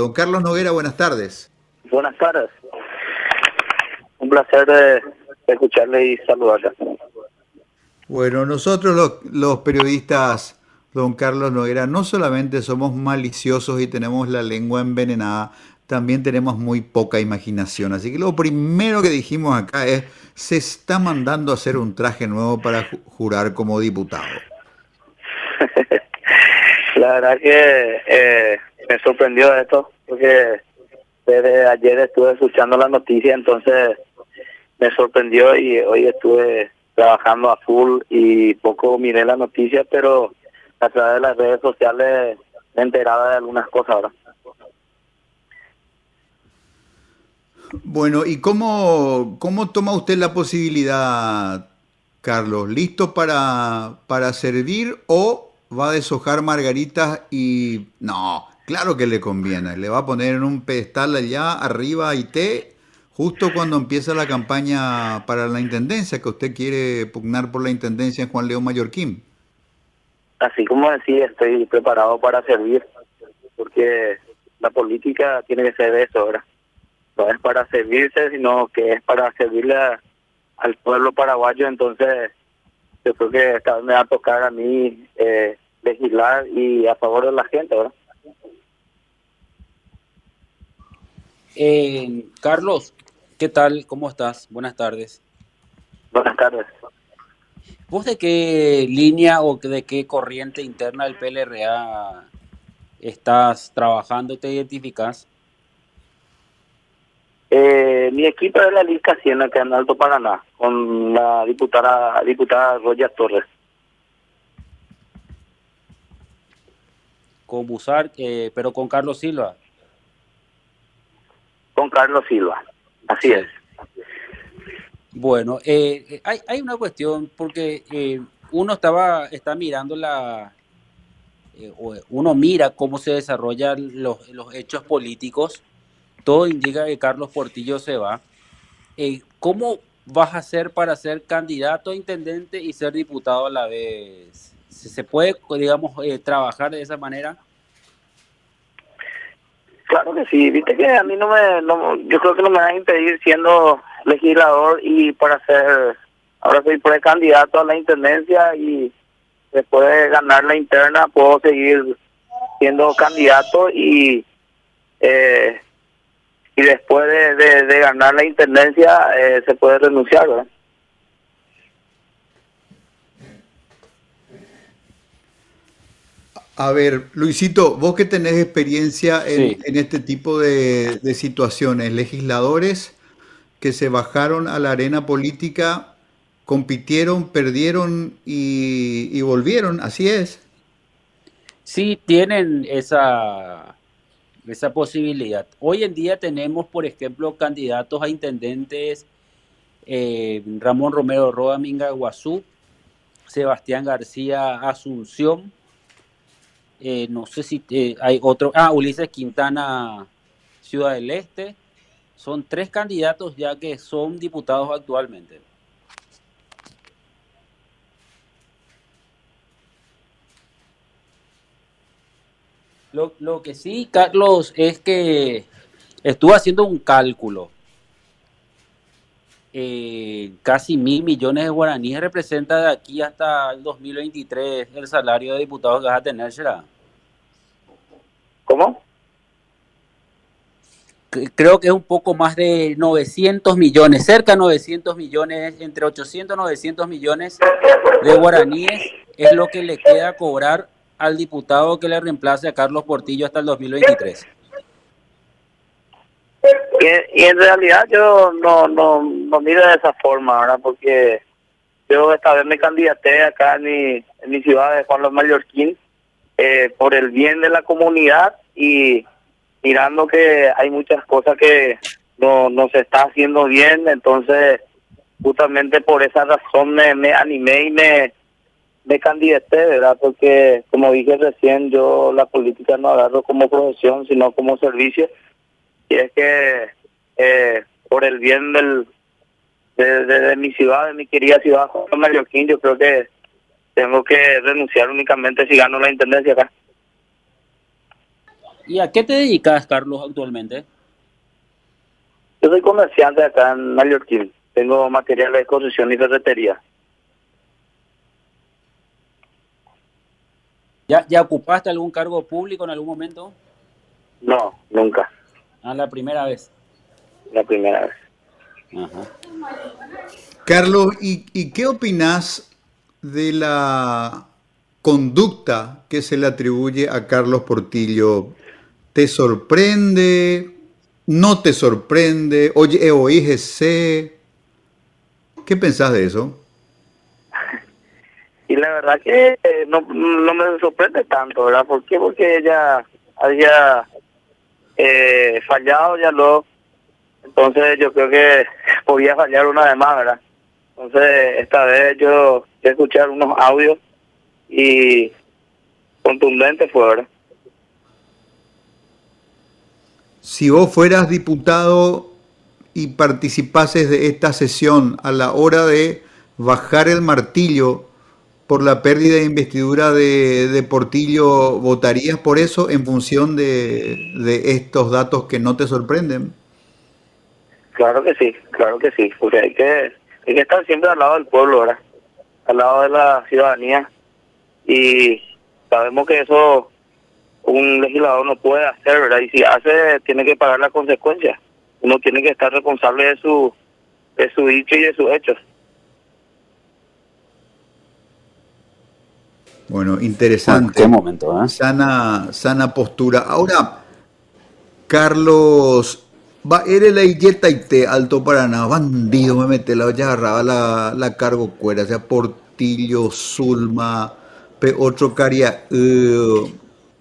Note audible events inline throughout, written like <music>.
Don Carlos Noguera, buenas tardes. Buenas tardes. Un placer de, escucharle y saludarle. Bueno, nosotros los, periodistas, don Carlos Noguera, no solamente somos maliciosos y tenemos la lengua envenenada, también tenemos muy poca imaginación. Así que lo primero que dijimos acá es, se está mandando a hacer un traje nuevo para jurar como diputado. <laughs> la verdad que eh, me sorprendió esto, porque desde ayer estuve escuchando la noticia, entonces me sorprendió y hoy estuve trabajando a full y poco miré la noticia, pero a través de las redes sociales me enteraba de algunas cosas ahora. Bueno, ¿y cómo, cómo toma usted la posibilidad, Carlos? ¿Listo para, para servir o va a deshojar margaritas y no, claro que le conviene, le va a poner en un pedestal allá arriba y té justo cuando empieza la campaña para la intendencia, que usted quiere pugnar por la intendencia en Juan León Mallorquín. Así como decía, estoy preparado para servir, porque la política tiene que ser eso, ¿verdad? No es para servirse, sino que es para servirle al pueblo paraguayo, entonces yo creo que me va a tocar a mí eh, legislar y a favor de la gente, ¿verdad? Eh, Carlos, ¿Qué tal? ¿Cómo estás? Buenas tardes. Buenas tardes. ¿Vos de qué línea o de qué corriente interna del PLRA estás trabajando y te identificas? Eh, mi equipo es la Liga Siena, que en Alto Paraná, con la diputada diputada Roya Torres. Con Busar, eh, pero con Carlos Silva. Con Carlos Silva. Así es. Bueno, eh, hay, hay una cuestión porque eh, uno estaba está mirando la eh, uno mira cómo se desarrollan los, los, hechos políticos. Todo indica que Carlos Portillo se va. ¿Cómo vas a hacer para ser candidato a intendente y ser diputado a la vez? ¿Se puede, digamos, trabajar de esa manera? Claro que sí, viste que a mí no me, yo creo que no me va a impedir siendo legislador y para ser, ahora soy precandidato a la intendencia y después de ganar la interna puedo seguir siendo candidato y eh, y después de, de, ganar la intendencia eh, se puede renunciar, ¿verdad? A ver, Luisito, vos que tenés experiencia en, este tipo de, situaciones, legisladores que se bajaron a la arena política, compitieron, perdieron y, volvieron, así es. Sí, tienen esa, esa posibilidad. Hoy en día tenemos, por ejemplo, candidatos a intendentes, eh, Ramón Romero Roa Minga Guazú, Sebastián García Asunción, eh, no sé si eh, hay otro, ah, Ulises Quintana, Ciudad del Este, son tres candidatos ya que son diputados actualmente. Lo, que sí, Carlos, es que estuve haciendo un cálculo. Eh, casi mil millones de guaraníes representa de aquí hasta el 2023 el salario de diputados que vas a tener, ¿será? ¿Cómo? Creo que es un poco más de 900 millones, cerca de 900 millones, entre 800 y 900 millones de guaraníes es lo que le queda cobrar al diputado que le reemplace a Carlos Portillo hasta el 2023. Y, en realidad yo no, no, no miro de esa forma, ¿verdad? Porque yo esta vez me candidaté acá en mi, en mi ciudad de Juan Los Mallorquín eh, por el bien de la comunidad y mirando que hay muchas cosas que no, no se está haciendo bien, entonces justamente por esa razón me, me animé y me, me candidaté, ¿verdad? Porque como dije recién, yo la política no agarro como profesión, sino como servicio y es que eh, por el bien del de, mi ciudad, de mi querida ciudad, Juan Mallorquín, yo creo que tengo que renunciar únicamente si gano la intendencia acá. ¿Y a qué te dedicas, Carlos, actualmente? Yo soy comerciante acá en Mallorquín. Tengo materiales de construcción y ferretería. ¿Ya, ¿Ya ocupaste algún cargo público en algún momento? No, nunca. Ah, la primera vez. La primera vez. Ajá. Carlos, ¿y, ¿y qué opinas de la conducta que se le atribuye a Carlos Portillo? ¿Te sorprende? ¿No te sorprende? Oye, oígese. ¿Qué pensás de eso? <laughs> Y la verdad que no, no me sorprende tanto, ¿verdad? ¿Por qué? Porque ella había eh, fallado ya lo entonces yo creo que <laughs> podía fallar una vez más, ¿verdad? Entonces esta vez yo escuchar unos audios y contundente fue, ¿verdad? Si vos fueras diputado y participases de esta sesión a la hora de bajar el martillo por la pérdida de investidura de, Portillo, ¿votarías por eso en función de, estos datos que no te sorprenden? Claro que sí, claro que sí, porque hay que, hay que estar siempre al lado del pueblo, ¿verdad? Al lado de la ciudadanía. Y sabemos que eso un legislador no puede hacer, ¿verdad? Y si hace, tiene que pagar las consecuencias. Uno tiene que estar responsable de su, de su dicho y de sus hechos. Bueno, interesante. qué momento, ¿eh? Sana, sana postura. Ahora, Carlos, va, eres la y te Alto Paraná, bandido, me mete la olla agarraba la, la cargo cuera, o sea, Portillo, Zulma, pe otro caria, uh,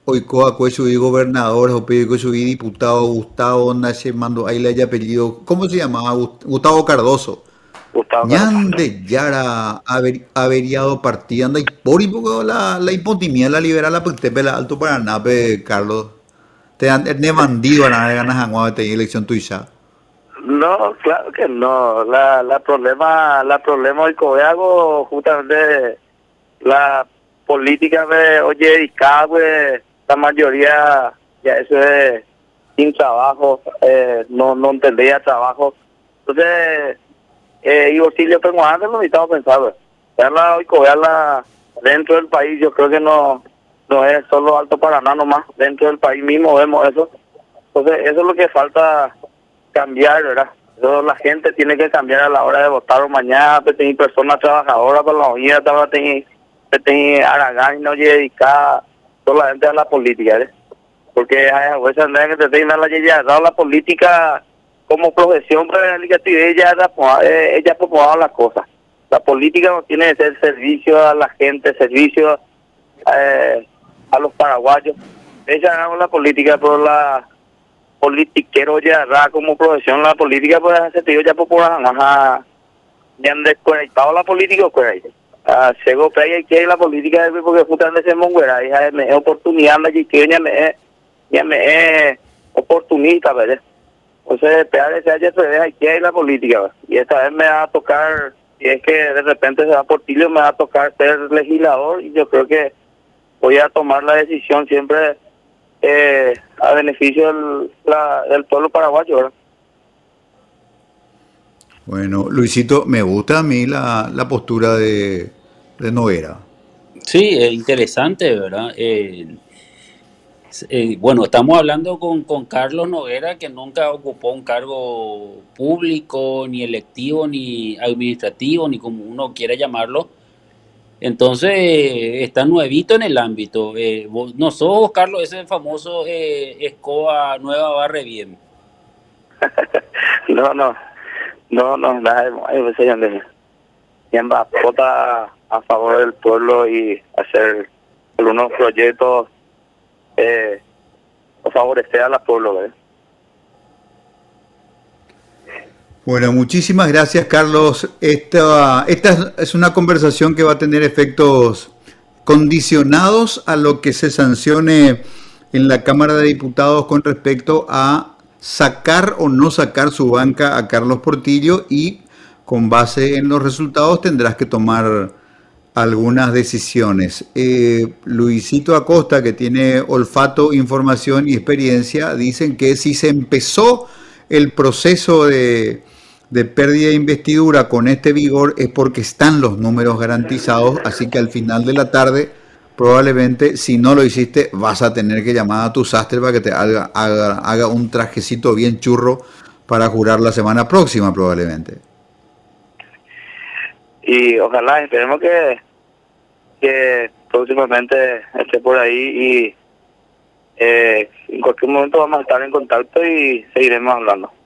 Oicoa, y gobernador, o y diputado, Gustavo Nache, mando, ahí le haya apellido, ¿cómo se llamaba? Gustavo Cardoso. Ñande Yara averiado partida anda y por y poco la, la impontimia la liberal la pues la alto para nape Carlos. Te han ne bandido a la ganas a de elección tuya. No claro que no. La, la problema la problema hoy que hago justamente la política de oye dedicada pues la mayoría ya eso es sin trabajo eh, no no entendía trabajo. Entonces eh, y tengo antes lo necesitamos pensar, verla hoy, verla dentro del país, yo creo que no no es solo Alto Paraná nomás, dentro del país mismo vemos eso. Entonces, eso es lo que falta cambiar, ¿verdad? Eso la gente tiene que cambiar a la hora de votar o mañana, pues tener personas trabajadoras con la unidad, tener, tener Aragán y no dedicada solamente a la política, ¿eh? Porque a veces que te tengan la la política como profesión reivindicativa ella eh, ella ha promovado las cosas. La política no tiene que ser servicio a la gente, servicio eh, a los paraguayos. Ella haga la política, pero la politiquero ya como profesión la política pues hace tío ya por más ya han desconectado la política pues ahí llegó que que la política porque justamente se monguera ya me es oportunidad me ya me es oportunista ¿verdad? Entonces, pegar ese HFD aquí hay la política. Y esta vez me va a tocar, si es que de repente se va por Tilio, me va a tocar ser legislador y yo creo que voy a tomar la decisión siempre eh, a beneficio del, del pueblo paraguayo. Bueno, Luisito, me gusta a mí la, la postura de, de Noguera. Sí, es interesante, ¿verdad? Eh, eh, bueno, estamos hablando con, con, Carlos Noguera, que nunca ocupó un cargo público, ni electivo, ni administrativo, ni como uno quiera llamarlo. Entonces, está nuevito en el ámbito. Eh, no sos, Carlos, ese famoso eh, escoba nueva barre bien. <laughs> no, no, no, no, nada, va vota a favor del pueblo y hacer algunos proyectos eh, favorecer a la pueblo. Bueno, muchísimas gracias Carlos. Esta, esta es una conversación que va a tener efectos condicionados a lo que se sancione en la Cámara de Diputados con respecto a sacar o no sacar su banca a Carlos Portillo y con base en los resultados tendrás que tomar algunas decisiones. Eh, Luisito Acosta, que tiene olfato, información y experiencia, dicen que si se empezó el proceso de, de pérdida de investidura con este vigor es porque están los números garantizados, así que al final de la tarde probablemente si no lo hiciste vas a tener que llamar a tu sastre para que te haga, haga, un trajecito bien churro para jurar la semana próxima probablemente. Y ojalá, esperemos que que próximamente esté por ahí y eh, en cualquier momento vamos a estar en contacto y seguiremos hablando.